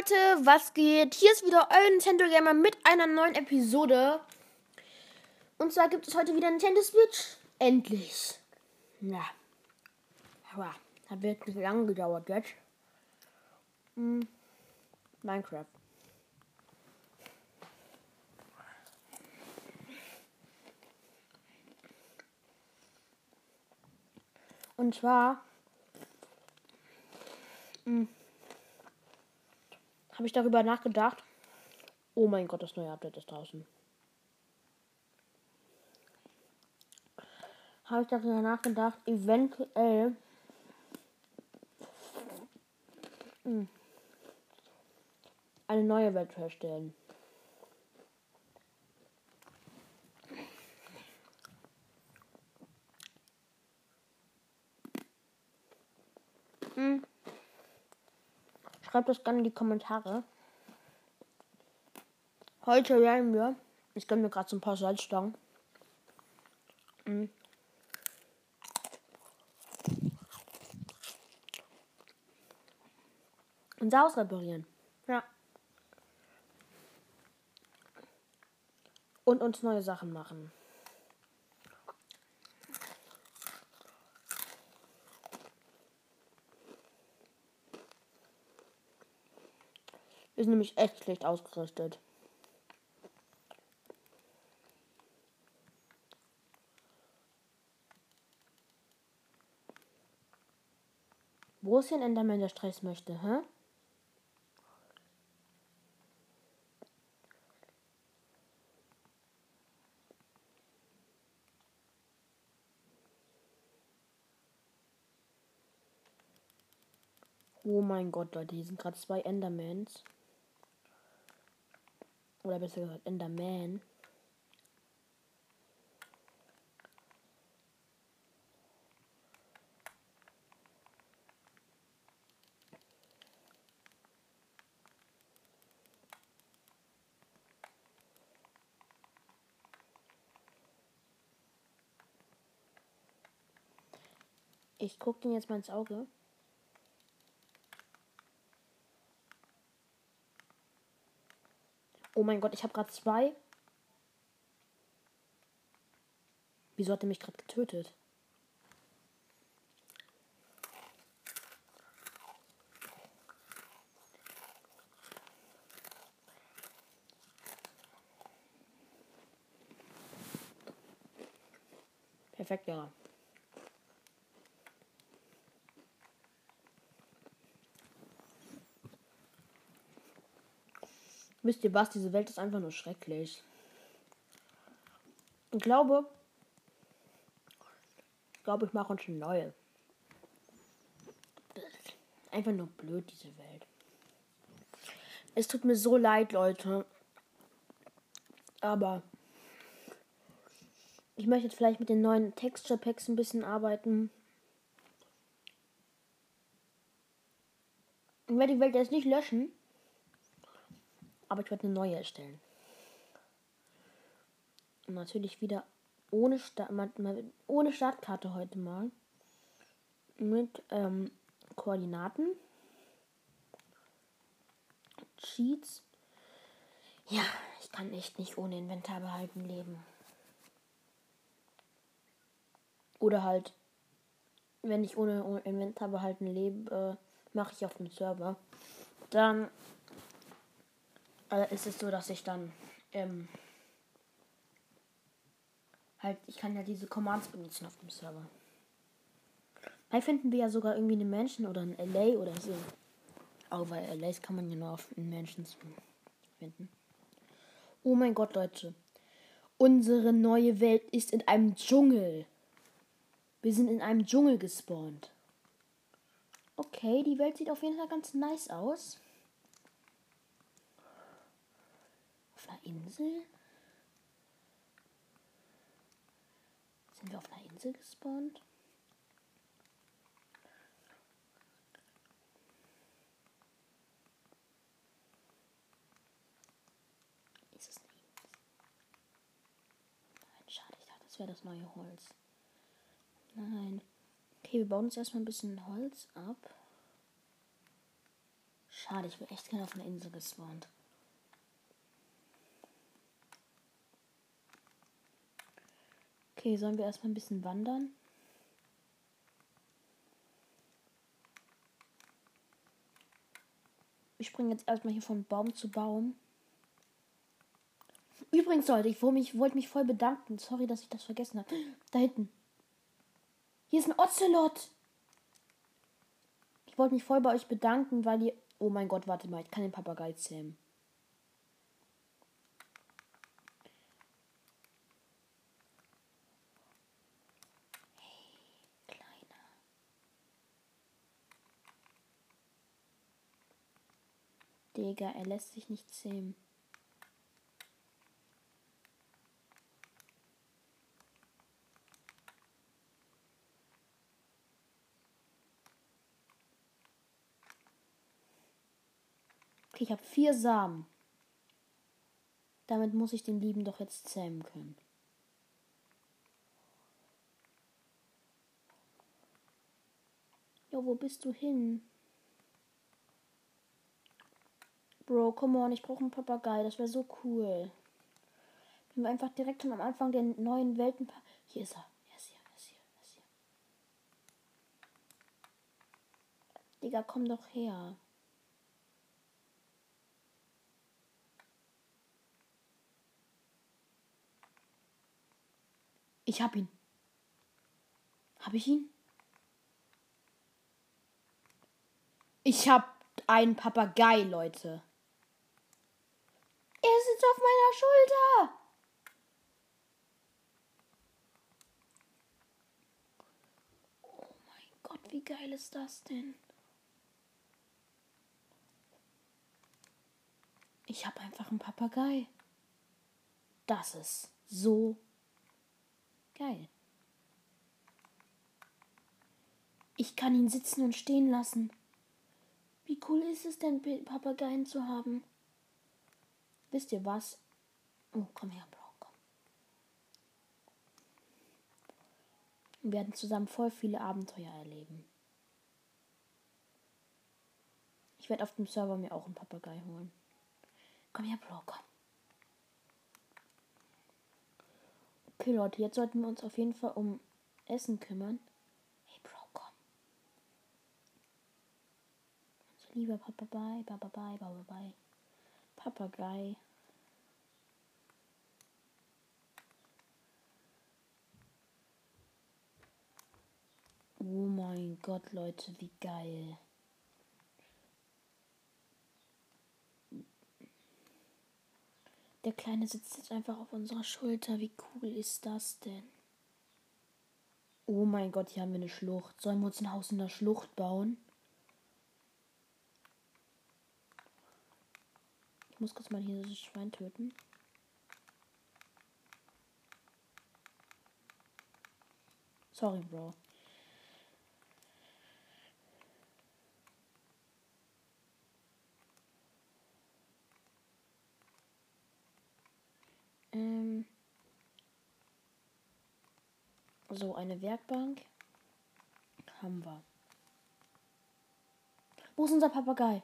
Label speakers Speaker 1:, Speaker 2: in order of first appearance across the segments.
Speaker 1: Leute, was geht? Hier ist wieder euer Nintendo Gamer mit einer neuen Episode. Und zwar gibt es heute wieder Nintendo Switch. Endlich. Ja. Aber hat wirklich lange gedauert jetzt. Hm. Minecraft. Und zwar hm, habe ich darüber nachgedacht. Oh mein Gott, das neue Update ist draußen. Habe ich darüber nachgedacht, eventuell hm, eine neue Welt zu erstellen. Hm. Schreibt das gerne in die Kommentare. Heute werden wir. Ich gönne mir gerade so ein paar Salzstangen. Mhm. Unser Haus reparieren. Ja. Und uns neue Sachen machen. Ist nämlich echt schlecht ausgerüstet. Wo ist hier ein Enderman, der Stress möchte, hä? Oh mein Gott, Leute, hier sind gerade zwei Endermans. Oder besser gesagt Enderman. Ich gucke den jetzt mal ins Auge. Oh mein Gott, ich habe gerade zwei. Wieso hat er mich gerade getötet? Perfekt, ja. Wisst ihr was? Diese Welt ist einfach nur schrecklich. Ich glaube, ich glaube, ich mache uns eine neue. Einfach nur blöd, diese Welt. Es tut mir so leid, Leute. Aber ich möchte jetzt vielleicht mit den neuen Texture Packs ein bisschen arbeiten. Ich werde die Welt jetzt nicht löschen. Aber ich werde eine neue erstellen. Und natürlich wieder ohne, Sta ohne Startkarte heute mal. Mit ähm, Koordinaten. Cheats. Ja, ich kann echt nicht ohne Inventar behalten leben. Oder halt, wenn ich ohne Inventar behalten lebe, äh, mache ich auf dem Server. Dann äh, ist es so, dass ich dann ähm, halt, ich kann ja diese Commands benutzen auf dem Server. Vielleicht finden wir ja sogar irgendwie eine Menschen oder ein LA oder so. Aber weil LAs kann man ja nur auf Mansions finden. Oh mein Gott, Leute. Unsere neue Welt ist in einem Dschungel. Wir sind in einem Dschungel gespawnt. Okay, die Welt sieht auf jeden Fall ganz nice aus. einer Insel? Sind wir auf einer Insel gespawnt? Ist es eine Insel? Nein, schade, ich dachte, das wäre das neue Holz. Nein. Okay, wir bauen uns erstmal ein bisschen Holz ab. Schade, ich wäre echt gerne auf einer Insel gespawnt. Okay, sollen wir erstmal ein bisschen wandern? Ich springe jetzt erstmal hier von Baum zu Baum. Übrigens, Leute, ich wollte mich, wollte mich voll bedanken. Sorry, dass ich das vergessen habe. Da hinten. Hier ist ein Ocelot. Ich wollte mich voll bei euch bedanken, weil ihr. Oh mein Gott, warte mal, ich kann den Papagei zähmen. Digga, er lässt sich nicht zähmen. Okay, ich habe vier Samen. Damit muss ich den Lieben doch jetzt zähmen können. Jo, wo bist du hin? Bro, come on, ich brauche einen Papagei. Das wäre so cool. Wenn wir einfach direkt schon am Anfang der neuen Welten. Hier ist er. Er ist hier, er ist hier, er ist hier. Digga, komm doch her. Ich hab ihn. Hab ich ihn? Ich hab einen Papagei, Leute. Er sitzt auf meiner Schulter. Oh mein Gott, wie geil ist das denn? Ich habe einfach einen Papagei. Das ist so geil. Ich kann ihn sitzen und stehen lassen. Wie cool ist es denn, Papageien zu haben? Wisst ihr was? Oh, komm her, Bro, komm. Wir werden zusammen voll viele Abenteuer erleben. Ich werde auf dem Server mir auch einen Papagei holen. Komm her, Bro, komm. Okay, Leute, jetzt sollten wir uns auf jeden Fall um Essen kümmern. Hey, Bro, komm. Unser lieber Papagei, Papagei, Papagei. Papagei. Oh mein Gott, Leute, wie geil. Der Kleine sitzt jetzt einfach auf unserer Schulter. Wie cool ist das denn? Oh mein Gott, hier haben wir eine Schlucht. Sollen wir uns ein Haus in der Schlucht bauen? Ich muss kurz mal hier das Schwein töten. Sorry, Bro. Ähm so, eine Werkbank haben wir. Wo ist unser Papagei?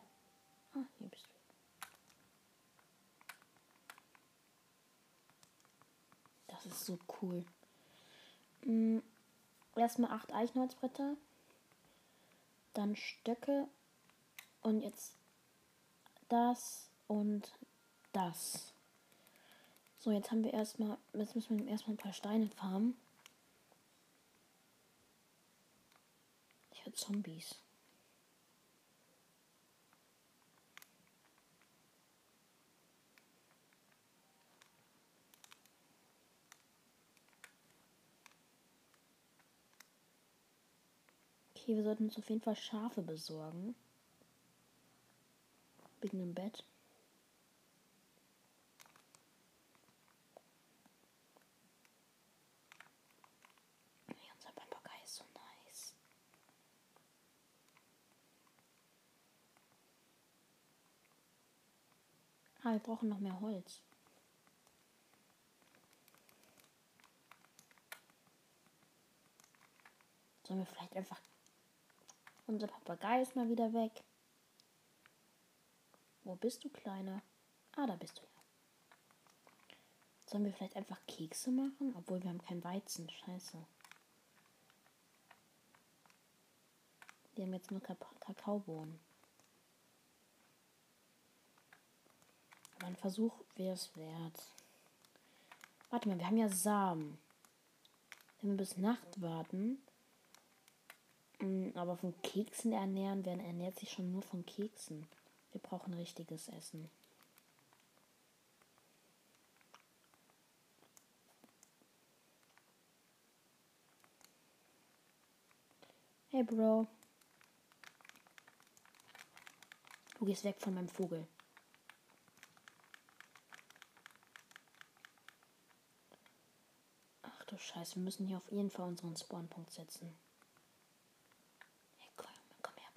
Speaker 1: Ah, hier bist du. Das ist so cool. Mhm. Erstmal acht Eichenholzbretter. Dann Stöcke. Und jetzt das und das. So, jetzt haben wir erstmal, jetzt müssen wir erstmal ein paar Steine farmen. Ich höre Zombies. Okay, wir sollten uns auf jeden Fall Schafe besorgen. Wegen dem Bett. Ah, wir brauchen noch mehr Holz. Sollen wir vielleicht einfach... Unser Papagei ist mal wieder weg. Wo bist du, Kleiner? Ah, da bist du ja. Sollen wir vielleicht einfach Kekse machen? Obwohl wir haben kein Weizen. Scheiße. Wir haben jetzt nur Kakaobohnen. Aber ein Versuch wäre es wert. Warte mal, wir haben ja Samen. Wenn wir bis Nacht warten, aber von Keksen ernähren, wer ernährt sich schon nur von Keksen. Wir brauchen richtiges Essen. Hey Bro. Du gehst weg von meinem Vogel. Ach du Scheiße, wir müssen hier auf jeden Fall unseren Spawnpunkt setzen. Hey, komm, komm her,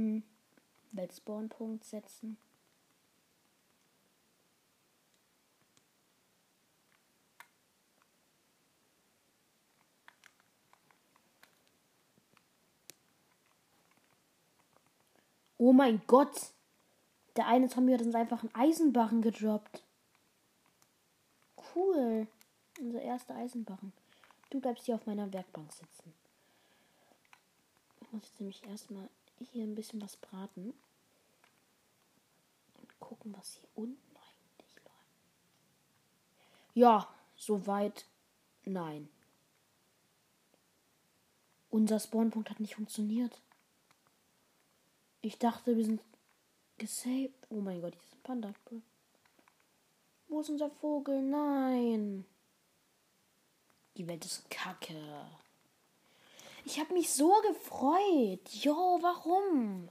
Speaker 1: Mhm. Weltspawnpunkt setzen. Oh mein Gott. Der eine Zombie hat uns einfach einen Eisenbarren gedroppt. Cool. Unser erster Eisenbarren. Du bleibst hier auf meiner Werkbank sitzen. Ich muss jetzt nämlich erstmal hier ein bisschen was braten. Und gucken, was hier unten eigentlich läuft. Ja, soweit nein. Unser Spawnpunkt hat nicht funktioniert. Ich dachte, wir sind gesaved. Oh mein Gott, hier ist ein Panda. Wo ist unser Vogel? Nein. Die Welt ist kacke. Ich habe mich so gefreut. Jo, warum?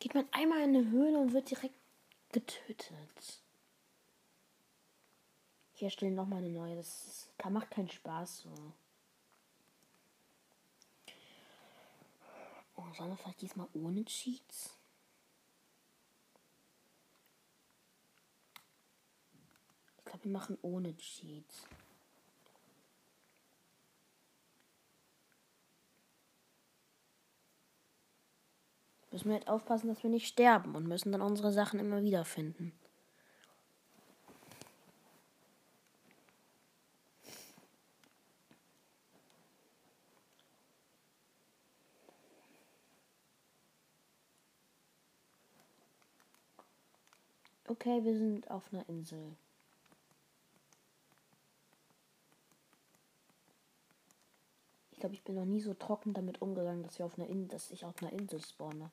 Speaker 1: Geht man einmal in eine Höhle und wird direkt getötet. Hier stellen noch mal eine neue. Das macht keinen Spaß so. Oh, sollen wir vielleicht diesmal ohne Cheats? Ich glaube, wir machen ohne Cheats. Müssen wir halt aufpassen, dass wir nicht sterben und müssen dann unsere Sachen immer wieder finden. Okay, wir sind auf einer Insel. Ich glaube, ich bin noch nie so trocken damit umgegangen, dass wir auf einer dass ich auf einer Insel spawne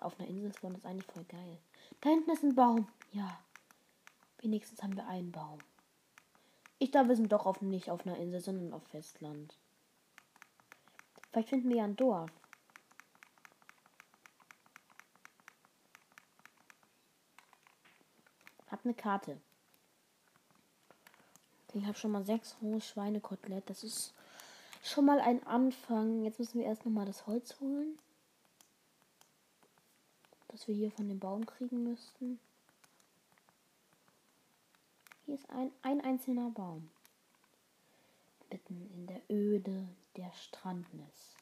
Speaker 1: auf einer Insel spawnen ist eigentlich voll geil. Da hinten ist ein Baum. Ja. Wenigstens haben wir einen Baum. Ich glaube, wir sind doch auf, nicht auf einer Insel, sondern auf Festland. Vielleicht finden wir ja ein Dorf. Hab eine Karte. Ich habe schon mal sechs rohe Schweinekotelett. Das ist schon mal ein Anfang. Jetzt müssen wir erst noch mal das Holz holen das wir hier von dem Baum kriegen müssten. Hier ist ein, ein einzelner Baum. Mitten in der Öde der Strandnis.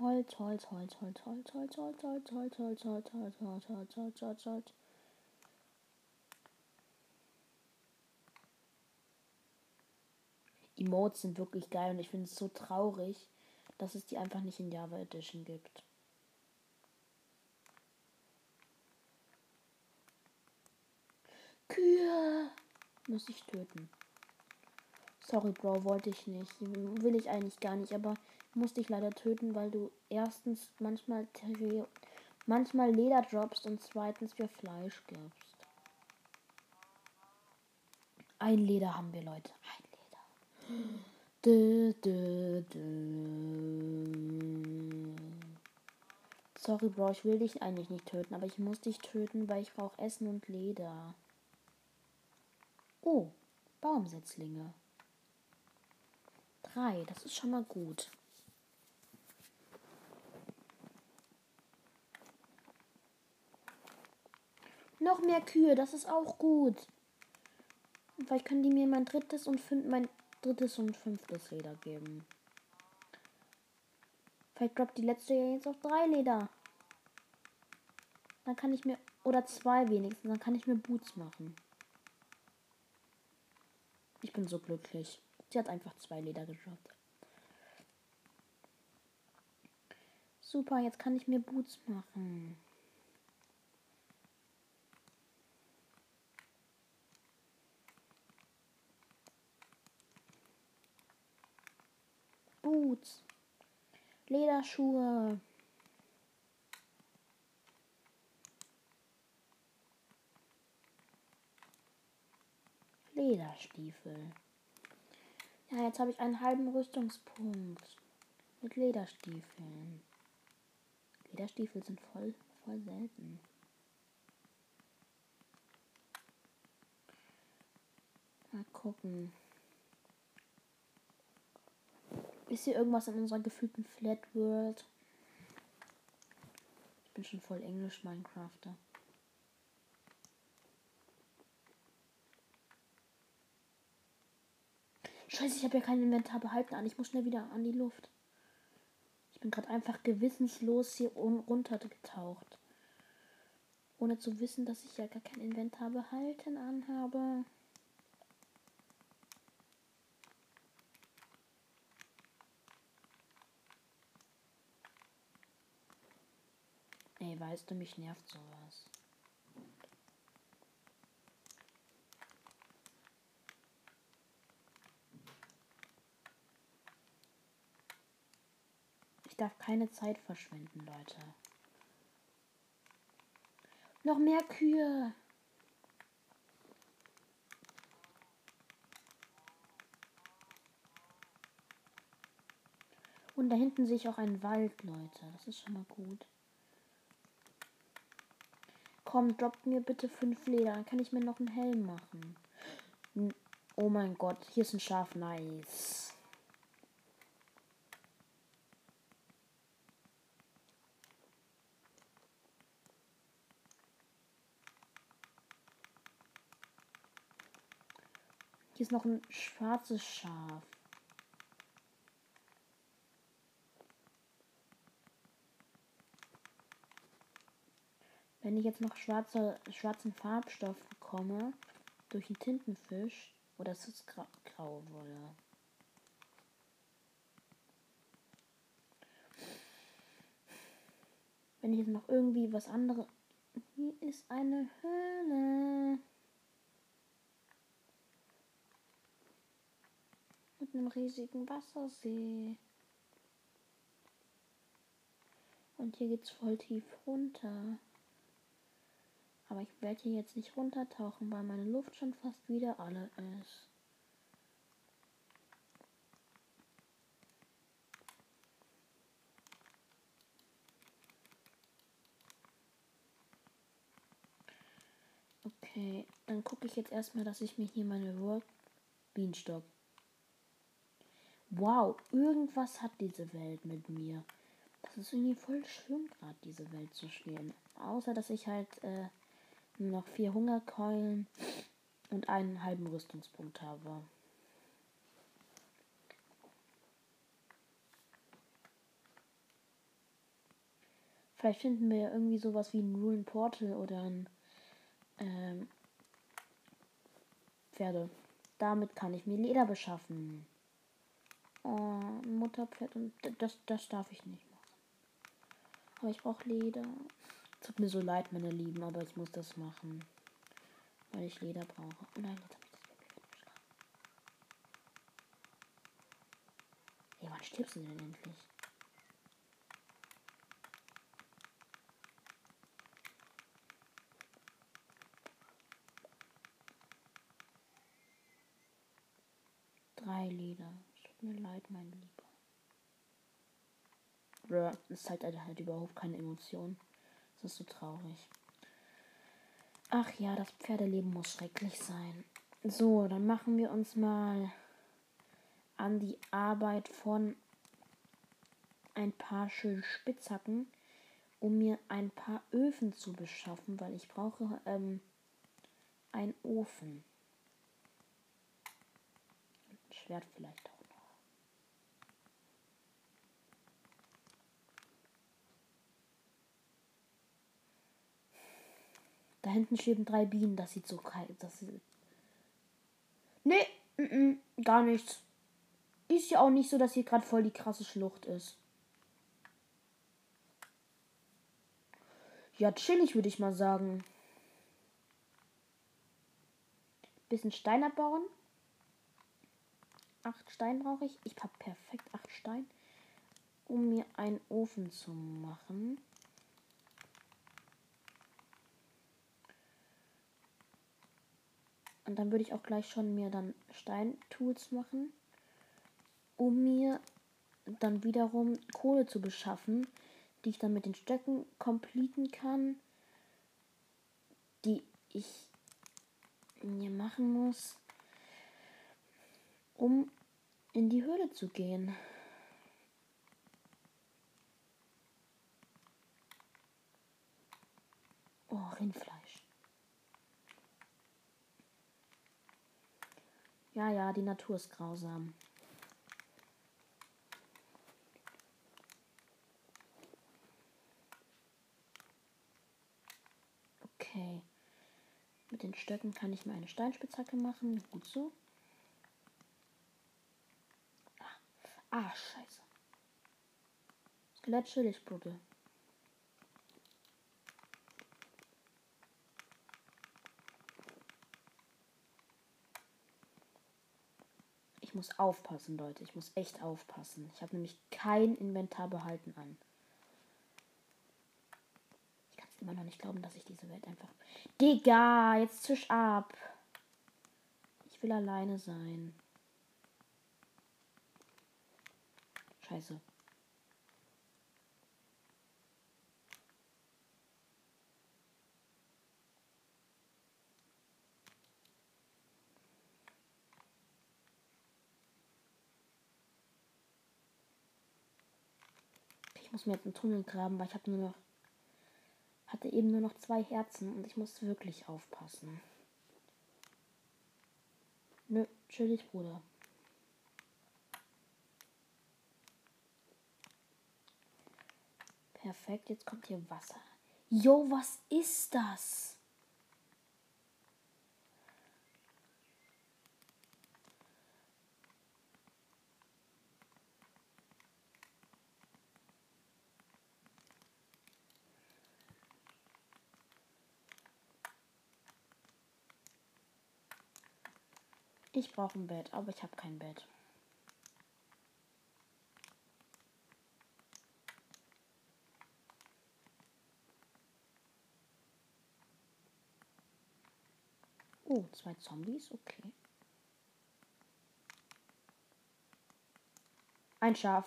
Speaker 1: Holz, Holz, Holz, Holz, Holz, Holz, Holz, Holz, Holz, Holz, Holz, Holz, Holz, Holz, Holz, Holz, Holz. Emotes sind wirklich geil und ich finde es so traurig, dass es die einfach nicht in Java Edition gibt. Kühe muss ich töten. Sorry, Bro, wollte ich nicht. Will ich eigentlich gar nicht, aber musste ich leider töten, weil du erstens manchmal manchmal Leder droppst und zweitens für Fleisch gibst. Ein Leder haben wir, Leute. Dö, dö, dö. Sorry, Bro, ich will dich eigentlich nicht töten, aber ich muss dich töten, weil ich brauche Essen und Leder. Oh, Baumsetzlinge. Drei, das ist schon mal gut. Noch mehr Kühe, das ist auch gut. Vielleicht können die mir mein drittes und fünf, mein drittes und fünftes Leder geben. Vielleicht droppt die letzte ja jetzt auf drei Leder. Dann kann ich mir. Oder zwei wenigstens. Dann kann ich mir Boots machen. Ich bin so glücklich. Sie hat einfach zwei Leder gedroppt. Super, jetzt kann ich mir Boots machen. Boots. Lederschuhe. Lederstiefel. Ja, jetzt habe ich einen halben Rüstungspunkt mit Lederstiefeln. Lederstiefel sind voll, voll selten. Mal gucken. Ist hier irgendwas in unserer gefühlten Flat World? Ich bin schon voll Englisch Minecrafter. Scheiße, ich habe ja kein Inventar behalten an. Ich muss schnell wieder an die Luft. Ich bin gerade einfach gewissenslos hier runtergetaucht. Ohne zu wissen, dass ich ja gar kein Inventar behalten anhabe. Weißt du, mich nervt sowas. Ich darf keine Zeit verschwenden, Leute. Noch mehr Kühe. Und da hinten sehe ich auch einen Wald, Leute. Das ist schon mal gut. Komm, droppt mir bitte fünf Leder. Dann kann ich mir noch einen Helm machen. Oh mein Gott, hier ist ein Schaf. Nice. Hier ist noch ein schwarzes Schaf. Wenn ich jetzt noch schwarze, schwarzen Farbstoff bekomme, durch einen Tintenfisch, oder ist es grau, graue Wolle? Wenn ich jetzt noch irgendwie was anderes. Hier ist eine Höhle. Mit einem riesigen Wassersee. Und hier geht's voll tief runter. Aber ich werde hier jetzt nicht runtertauchen, weil meine Luft schon fast wieder alle ist. Okay, dann gucke ich jetzt erstmal, dass ich mir hier meine Work Bienenstock. Wow, irgendwas hat diese Welt mit mir. Das ist irgendwie voll schön, gerade diese Welt zu spielen. Außer, dass ich halt äh, noch vier Hungerkeulen und einen halben Rüstungspunkt habe. Vielleicht finden wir irgendwie sowas wie ein Ruin Portal oder ein ähm, Pferde. Damit kann ich mir Leder beschaffen. Oh, Mutterpferd und das, das darf ich nicht machen. Aber ich brauche Leder. Tut mir so leid, meine Lieben, aber ich muss das machen. Weil ich Leder brauche. Oh nein, jetzt habe ich das geschlagen. Hey, wann stirbst du denn endlich? Drei Leder. Tut mir leid, mein Lieber. Es zeigt halt überhaupt keine Emotionen. Das ist so traurig. Ach ja, das Pferdeleben muss schrecklich sein. So, dann machen wir uns mal an die Arbeit von ein paar schönen Spitzhacken, um mir ein paar Öfen zu beschaffen, weil ich brauche ähm, einen Ofen. Schwert vielleicht auch noch. Hinten schweben drei Bienen. Das sieht so kalt. Das sieht nee, m -m, gar nichts. Ist ja auch nicht so, dass hier gerade voll die krasse Schlucht ist. Ja, chillig würde ich mal sagen. Bisschen Stein abbauen. Acht Stein brauche ich. Ich habe perfekt acht Stein, um mir einen Ofen zu machen. Und dann würde ich auch gleich schon mir dann Steintools machen, um mir dann wiederum Kohle zu beschaffen, die ich dann mit den Stöcken completen kann, die ich mir machen muss, um in die Höhle zu gehen. Oh, Rindfleisch. Ja, ja, die Natur ist grausam. Okay. Mit den Stöcken kann ich mir eine Steinspitzhacke machen. Gut so. Ah, ah scheiße. Skelett Schilligsbuddel. Ich muss aufpassen, Leute. Ich muss echt aufpassen. Ich habe nämlich kein Inventar behalten an. immer noch nicht glauben, dass ich diese Welt einfach. Digga, jetzt zisch ab. Ich will alleine sein. Scheiße. Ich muss mir jetzt einen Tunnel graben, weil ich habe nur noch hatte eben nur noch zwei Herzen und ich muss wirklich aufpassen. Nö, chillig, Bruder. Perfekt, jetzt kommt hier Wasser. Jo, was ist das? Ich brauche ein Bett, aber ich habe kein Bett. Oh, zwei Zombies, okay. Ein Schaf.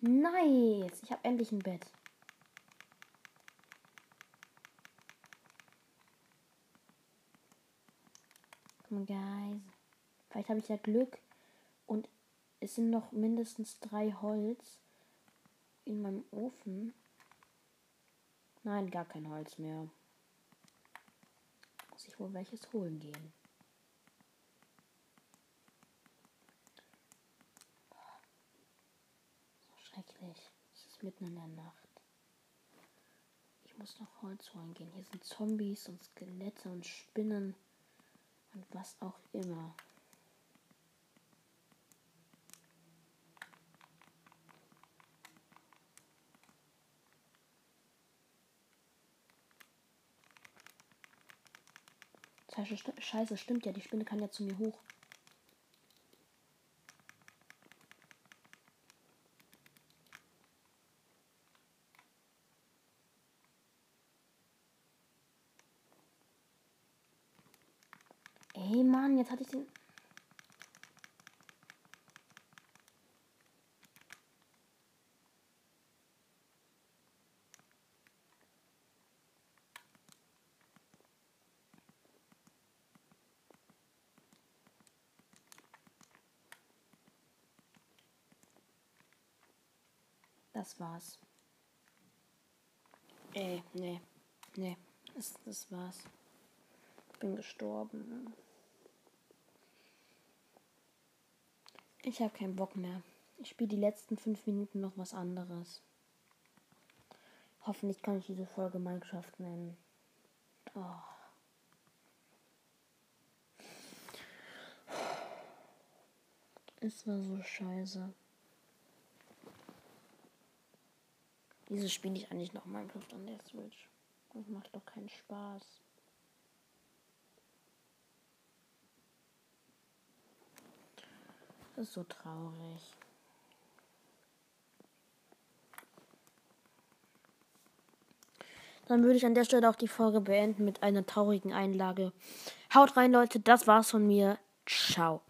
Speaker 1: Nice, ich habe endlich ein Bett. Come on, guys. Vielleicht habe ich ja Glück und es sind noch mindestens drei Holz in meinem Ofen. Nein, gar kein Holz mehr. Muss ich wohl welches holen gehen. So schrecklich. Es ist mitten in der Nacht. Ich muss noch Holz holen gehen. Hier sind Zombies und Skelette und Spinnen und was auch immer. Scheiße, stimmt ja, die Spinne kann ja zu mir hoch. Ey, Mann, jetzt hatte ich den. Das war's. Ey, nee. Nee. Das, das war's. Ich bin gestorben. Ich habe keinen Bock mehr. Ich spiele die letzten fünf Minuten noch was anderes. Hoffentlich kann ich diese Folge Minecraft nennen. Oh. Es war so scheiße. Wieso spiele ich eigentlich noch Minecraft an der Switch? Das macht doch keinen Spaß. Das ist so traurig. Dann würde ich an der Stelle auch die Folge beenden mit einer traurigen Einlage. Haut rein, Leute. Das war's von mir. Ciao.